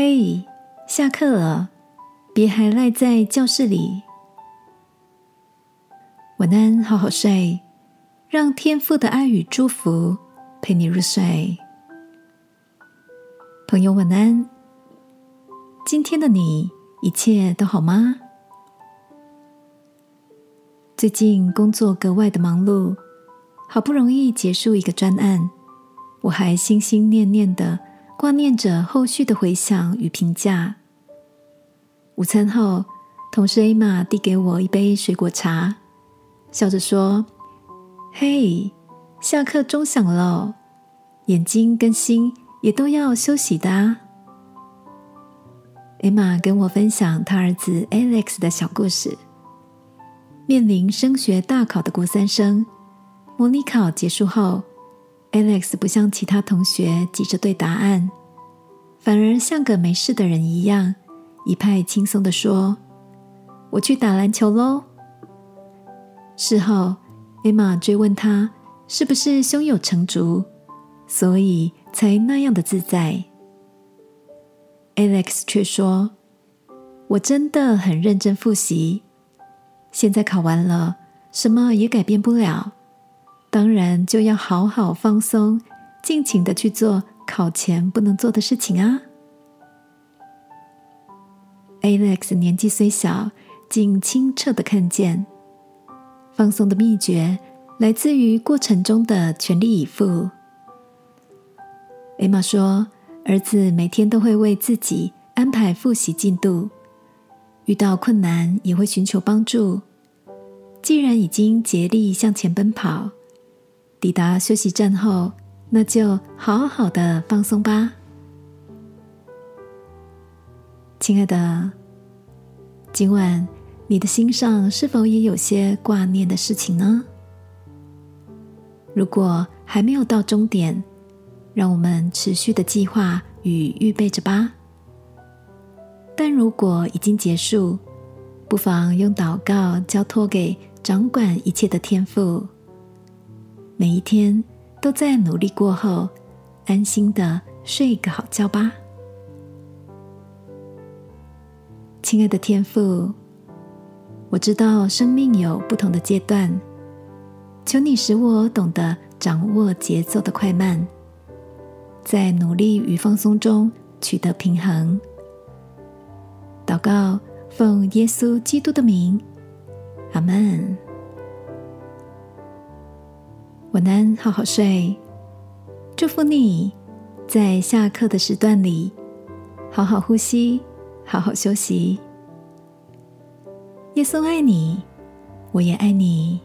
嘿，下课了，别还赖在教室里。晚安，好好睡，让天父的爱与祝福陪你入睡。朋友，晚安。今天的你一切都好吗？最近工作格外的忙碌，好不容易结束一个专案，我还心心念念的挂念着后续的回响与评价。午餐后，同事 A 玛递给我一杯水果茶，笑着说：“嘿，下课钟响了，眼睛跟心也都要休息的啊。” A 玛跟我分享他儿子 Alex 的小故事。面临升学大考的国三生，模拟考结束后，Alex 不像其他同学急着对答案，反而像个没事的人一样，一派轻松的说：“我去打篮球喽。”事后，Emma 追问他是不是胸有成竹，所以才那样的自在。Alex 却说：“我真的很认真复习。”现在考完了，什么也改变不了，当然就要好好放松，尽情的去做考前不能做的事情啊。Alex 年纪虽小，竟清澈的看见，放松的秘诀来自于过程中的全力以赴。Emma 说，儿子每天都会为自己安排复习进度。遇到困难也会寻求帮助。既然已经竭力向前奔跑，抵达休息站后，那就好好的放松吧。亲爱的，今晚你的心上是否也有些挂念的事情呢？如果还没有到终点，让我们持续的计划与预备着吧。但如果已经结束，不妨用祷告交托给掌管一切的天赋。每一天都在努力过后，安心的睡个好觉吧。亲爱的天父，我知道生命有不同的阶段，求你使我懂得掌握节奏的快慢，在努力与放松中取得平衡。祷告，奉耶稣基督的名，阿门。晚安，好好睡。祝福你，在下课的时段里，好好呼吸，好好休息。耶稣爱你，我也爱你。